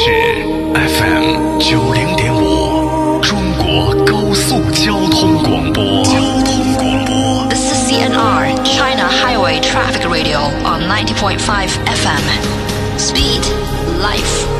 是 fm 九零点五中国高速交通广播交通广播 this is cnr china highway traffic radio on ninety point five fm speed life